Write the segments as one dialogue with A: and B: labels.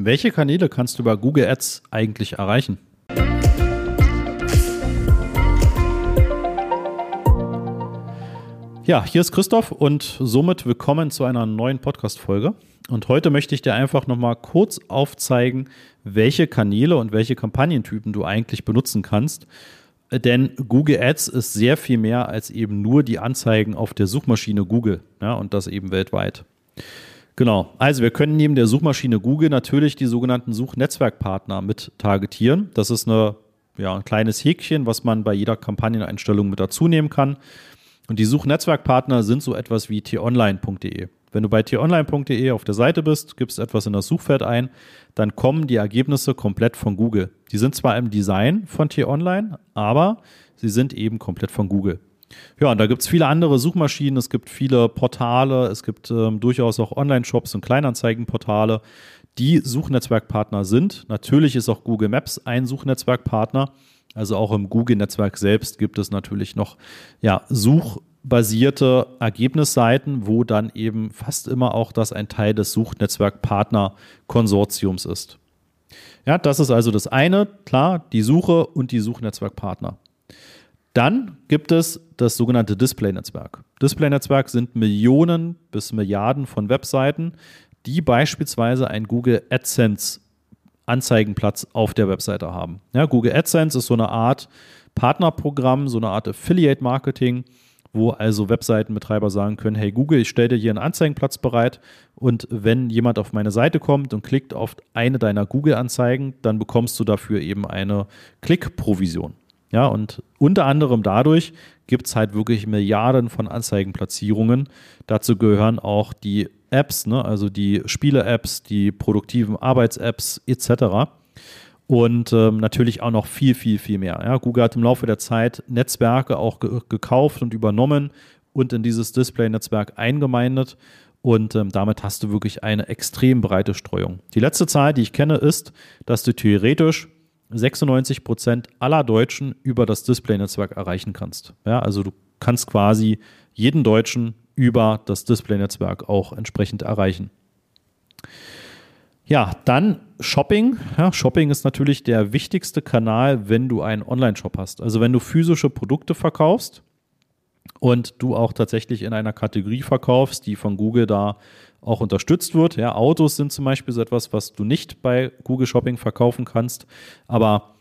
A: Welche Kanäle kannst du über Google Ads eigentlich erreichen? Ja, hier ist Christoph und somit willkommen zu einer neuen Podcast-Folge. Und heute möchte ich dir einfach nochmal kurz aufzeigen, welche Kanäle und welche Kampagnentypen du eigentlich benutzen kannst. Denn Google Ads ist sehr viel mehr als eben nur die Anzeigen auf der Suchmaschine Google ja, und das eben weltweit. Genau, also wir können neben der Suchmaschine Google natürlich die sogenannten Suchnetzwerkpartner mit targetieren. Das ist eine, ja, ein kleines Häkchen, was man bei jeder Kampagneneinstellung mit dazu nehmen kann. Und die Suchnetzwerkpartner sind so etwas wie t-online.de. Wenn du bei t-online.de auf der Seite bist, gibst etwas in das Suchfeld ein, dann kommen die Ergebnisse komplett von Google. Die sind zwar im Design von t-online, aber sie sind eben komplett von Google. Ja, und da gibt es viele andere Suchmaschinen, es gibt viele Portale, es gibt ähm, durchaus auch Online-Shops und Kleinanzeigenportale, die Suchnetzwerkpartner sind. Natürlich ist auch Google Maps ein Suchnetzwerkpartner. Also auch im Google-Netzwerk selbst gibt es natürlich noch ja, suchbasierte Ergebnisseiten, wo dann eben fast immer auch das ein Teil des Suchnetzwerkpartner-Konsortiums ist. Ja, das ist also das eine, klar, die Suche und die Suchnetzwerkpartner. Dann gibt es das sogenannte Display-Netzwerk. Display-Netzwerk sind Millionen bis Milliarden von Webseiten, die beispielsweise ein Google AdSense Anzeigenplatz auf der Webseite haben. Ja, Google AdSense ist so eine Art Partnerprogramm, so eine Art Affiliate Marketing, wo also Webseitenbetreiber sagen können, hey Google, ich stelle dir hier einen Anzeigenplatz bereit und wenn jemand auf meine Seite kommt und klickt auf eine deiner Google-Anzeigen, dann bekommst du dafür eben eine Klickprovision. Ja, und unter anderem dadurch gibt es halt wirklich Milliarden von Anzeigenplatzierungen. Dazu gehören auch die Apps, ne? also die Spiele-Apps, die produktiven Arbeits-Apps etc. Und ähm, natürlich auch noch viel, viel, viel mehr. Ja? Google hat im Laufe der Zeit Netzwerke auch ge gekauft und übernommen und in dieses Display-Netzwerk eingemeindet. Und ähm, damit hast du wirklich eine extrem breite Streuung. Die letzte Zahl, die ich kenne, ist, dass du theoretisch 96 Prozent aller Deutschen über das Display-Netzwerk erreichen kannst. Ja, also du kannst quasi jeden Deutschen über das Display-Netzwerk auch entsprechend erreichen. Ja, dann Shopping. Ja, Shopping ist natürlich der wichtigste Kanal, wenn du einen Online-Shop hast. Also wenn du physische Produkte verkaufst und du auch tatsächlich in einer Kategorie verkaufst, die von Google da auch unterstützt wird. Ja, Autos sind zum Beispiel so etwas, was du nicht bei Google Shopping verkaufen kannst. Aber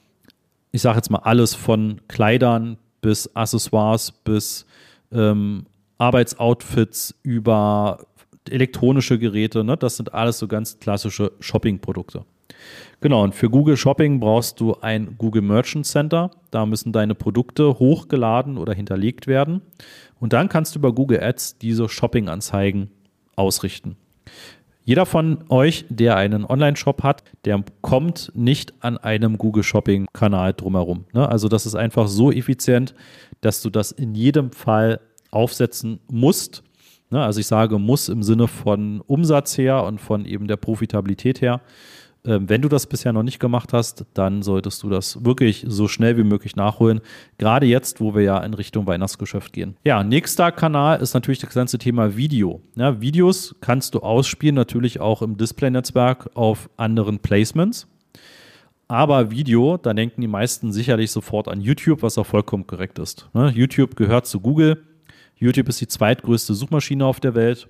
A: ich sage jetzt mal alles von Kleidern bis Accessoires bis ähm, Arbeitsoutfits über elektronische Geräte. Ne? Das sind alles so ganz klassische Shopping-Produkte. Genau, und für Google Shopping brauchst du ein Google Merchant Center. Da müssen deine Produkte hochgeladen oder hinterlegt werden. Und dann kannst du über Google Ads diese Shopping-Anzeigen ausrichten. Jeder von euch, der einen Online-Shop hat, der kommt nicht an einem Google Shopping-Kanal drumherum. Ne? Also das ist einfach so effizient, dass du das in jedem Fall aufsetzen musst. Ne? Also ich sage muss im Sinne von Umsatz her und von eben der Profitabilität her. Ähm, wenn du das bisher noch nicht gemacht hast, dann solltest du das wirklich so schnell wie möglich nachholen. Gerade jetzt, wo wir ja in Richtung Weihnachtsgeschäft gehen. Ja, nächster Kanal ist natürlich das ganze Thema Video. Ja, Videos kannst du ausspielen, natürlich auch im Display-Netzwerk auf anderen Placements. Aber Video, da denken die meisten sicherlich sofort an YouTube, was auch vollkommen korrekt ist. Ne? YouTube gehört zu Google. YouTube ist die zweitgrößte Suchmaschine auf der Welt.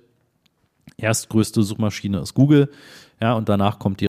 A: Erstgrößte Suchmaschine ist Google. Ja, und danach kommt die.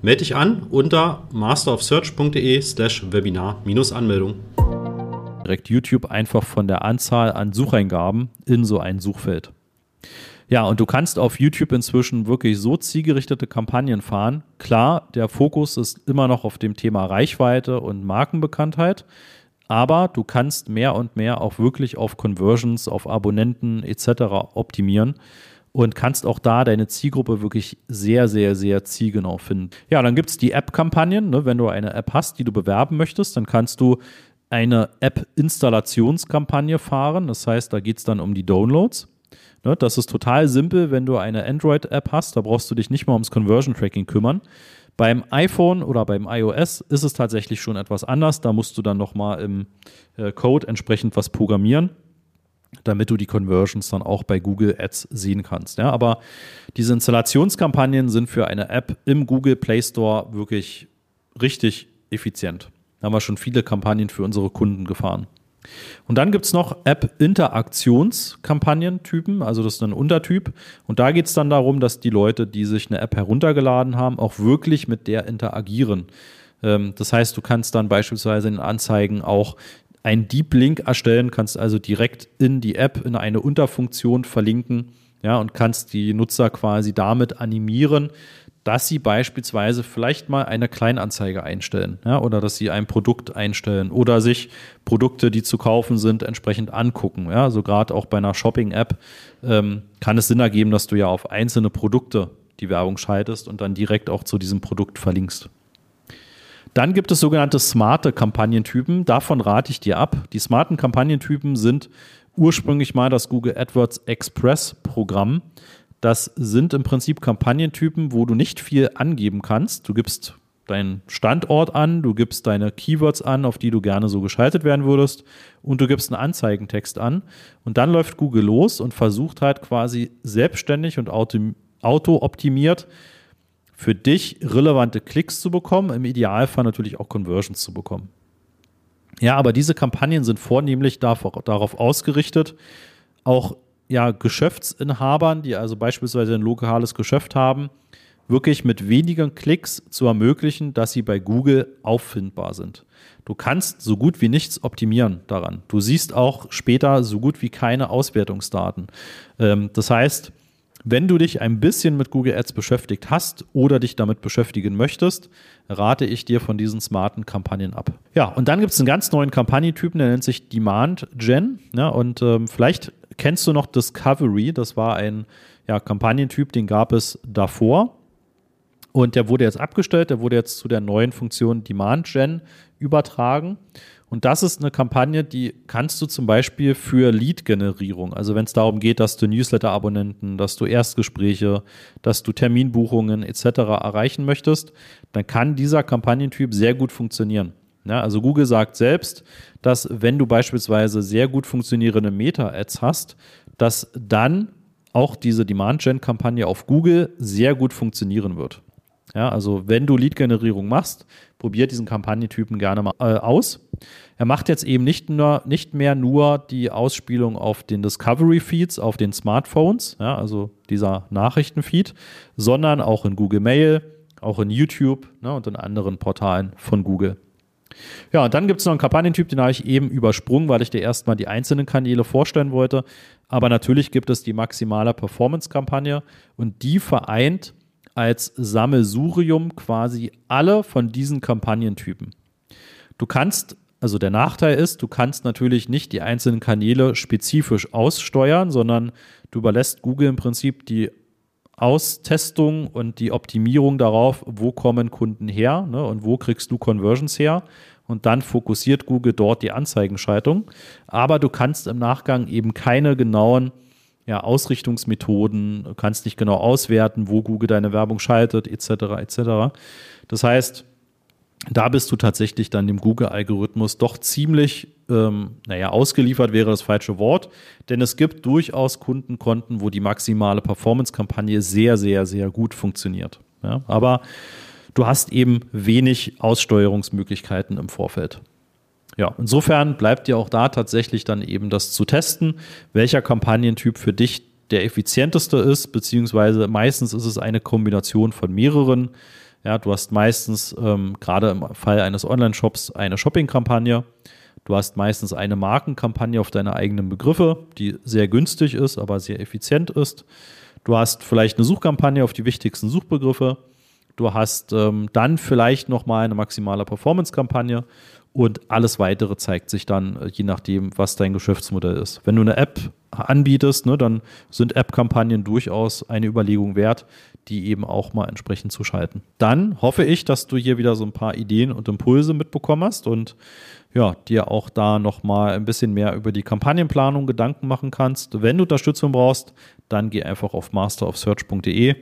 B: Melde dich an unter masterofsearch.de slash Webinar-Anmeldung.
A: Direkt YouTube einfach von der Anzahl an Sucheingaben in so ein Suchfeld. Ja, und du kannst auf YouTube inzwischen wirklich so zielgerichtete Kampagnen fahren. Klar, der Fokus ist immer noch auf dem Thema Reichweite und Markenbekanntheit. Aber du kannst mehr und mehr auch wirklich auf Conversions, auf Abonnenten etc. optimieren. Und kannst auch da deine Zielgruppe wirklich sehr, sehr, sehr zielgenau finden. Ja, dann gibt es die App-Kampagnen. Ne? Wenn du eine App hast, die du bewerben möchtest, dann kannst du eine App-Installationskampagne fahren. Das heißt, da geht es dann um die Downloads. Ne? Das ist total simpel, wenn du eine Android-App hast. Da brauchst du dich nicht mal ums Conversion-Tracking kümmern. Beim iPhone oder beim iOS ist es tatsächlich schon etwas anders. Da musst du dann nochmal im äh, Code entsprechend was programmieren damit du die Conversions dann auch bei Google Ads sehen kannst. Ja, aber diese Installationskampagnen sind für eine App im Google Play Store wirklich richtig effizient. Da haben wir schon viele Kampagnen für unsere Kunden gefahren. Und dann gibt es noch App-Interaktionskampagnentypen, also das ist ein Untertyp. Und da geht es dann darum, dass die Leute, die sich eine App heruntergeladen haben, auch wirklich mit der interagieren. Ähm, das heißt, du kannst dann beispielsweise in Anzeigen auch einen Deep Link erstellen, kannst also direkt in die App in eine Unterfunktion verlinken, ja, und kannst die Nutzer quasi damit animieren, dass sie beispielsweise vielleicht mal eine Kleinanzeige einstellen, ja, oder dass sie ein Produkt einstellen oder sich Produkte, die zu kaufen sind, entsprechend angucken. Ja, also gerade auch bei einer Shopping-App ähm, kann es Sinn ergeben, dass du ja auf einzelne Produkte die Werbung schaltest und dann direkt auch zu diesem Produkt verlinkst. Dann gibt es sogenannte smarte Kampagnentypen. Davon rate ich dir ab. Die smarten Kampagnentypen sind ursprünglich mal das Google AdWords Express Programm. Das sind im Prinzip Kampagnentypen, wo du nicht viel angeben kannst. Du gibst deinen Standort an, du gibst deine Keywords an, auf die du gerne so geschaltet werden würdest und du gibst einen Anzeigentext an und dann läuft Google los und versucht halt quasi selbstständig und auto-optimiert für dich relevante Klicks zu bekommen, im Idealfall natürlich auch Conversions zu bekommen. Ja, aber diese Kampagnen sind vornehmlich darauf ausgerichtet, auch ja, Geschäftsinhabern, die also beispielsweise ein lokales Geschäft haben, wirklich mit wenigen Klicks zu ermöglichen, dass sie bei Google auffindbar sind. Du kannst so gut wie nichts optimieren daran. Du siehst auch später so gut wie keine Auswertungsdaten. Ähm, das heißt, wenn du dich ein bisschen mit Google Ads beschäftigt hast oder dich damit beschäftigen möchtest, rate ich dir von diesen smarten Kampagnen ab. Ja, und dann gibt es einen ganz neuen Kampagnentypen, der nennt sich Demand Gen. Ja, und ähm, vielleicht kennst du noch Discovery, das war ein ja, Kampagnentyp, den gab es davor. Und der wurde jetzt abgestellt, der wurde jetzt zu der neuen Funktion Demand Gen übertragen. Und das ist eine Kampagne, die kannst du zum Beispiel für Lead-Generierung, also wenn es darum geht, dass du Newsletter-Abonnenten, dass du Erstgespräche, dass du Terminbuchungen etc. erreichen möchtest, dann kann dieser Kampagnentyp sehr gut funktionieren. Ja, also Google sagt selbst, dass wenn du beispielsweise sehr gut funktionierende Meta-Ads hast, dass dann auch diese Demand-Gen-Kampagne auf Google sehr gut funktionieren wird. Ja, also wenn du Lead-Generierung machst, probiert diesen Kampagnentypen gerne mal äh, aus. Er macht jetzt eben nicht, nur, nicht mehr nur die Ausspielung auf den Discovery-Feeds, auf den Smartphones, ja, also dieser Nachrichtenfeed, sondern auch in Google Mail, auch in YouTube ne, und in anderen Portalen von Google. Ja, und dann gibt es noch einen Kampagnentyp, den habe ich eben übersprungen, weil ich dir erstmal die einzelnen Kanäle vorstellen wollte. Aber natürlich gibt es die maximale Performance-Kampagne und die vereint als Sammelsurium quasi alle von diesen Kampagnentypen. Du kannst, also der Nachteil ist, du kannst natürlich nicht die einzelnen Kanäle spezifisch aussteuern, sondern du überlässt Google im Prinzip die Austestung und die Optimierung darauf, wo kommen Kunden her ne, und wo kriegst du Conversions her. Und dann fokussiert Google dort die Anzeigenschaltung. Aber du kannst im Nachgang eben keine genauen ja, Ausrichtungsmethoden, kannst nicht genau auswerten, wo Google deine Werbung schaltet, etc. etc. Das heißt, da bist du tatsächlich dann dem Google-Algorithmus doch ziemlich, ähm, naja, ausgeliefert wäre das falsche Wort, denn es gibt durchaus Kundenkonten, wo die maximale Performance-Kampagne sehr, sehr, sehr gut funktioniert. Ja, aber du hast eben wenig Aussteuerungsmöglichkeiten im Vorfeld. Ja, insofern bleibt dir auch da tatsächlich dann eben das zu testen, welcher Kampagnentyp für dich der effizienteste ist, beziehungsweise meistens ist es eine Kombination von mehreren. Ja, du hast meistens ähm, gerade im Fall eines Online-Shops eine Shopping-Kampagne. Du hast meistens eine Markenkampagne auf deine eigenen Begriffe, die sehr günstig ist, aber sehr effizient ist. Du hast vielleicht eine Suchkampagne auf die wichtigsten Suchbegriffe. Du hast ähm, dann vielleicht nochmal eine maximale Performance-Kampagne und alles weitere zeigt sich dann, äh, je nachdem, was dein Geschäftsmodell ist. Wenn du eine App anbietest, ne, dann sind App-Kampagnen durchaus eine Überlegung wert, die eben auch mal entsprechend zu schalten. Dann hoffe ich, dass du hier wieder so ein paar Ideen und Impulse mitbekommen hast und ja, dir auch da nochmal ein bisschen mehr über die Kampagnenplanung Gedanken machen kannst. Wenn du Unterstützung brauchst, dann geh einfach auf masterofsearch.de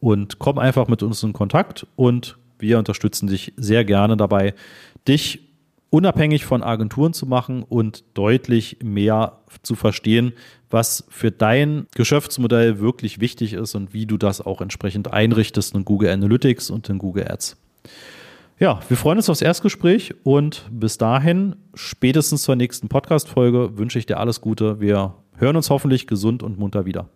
A: und komm einfach mit uns in Kontakt und wir unterstützen dich sehr gerne dabei, dich unabhängig von Agenturen zu machen und deutlich mehr zu verstehen, was für dein Geschäftsmodell wirklich wichtig ist und wie du das auch entsprechend einrichtest in Google Analytics und in Google Ads. Ja, wir freuen uns aufs Erstgespräch und bis dahin, spätestens zur nächsten Podcast-Folge, wünsche ich dir alles Gute. Wir hören uns hoffentlich gesund und munter wieder.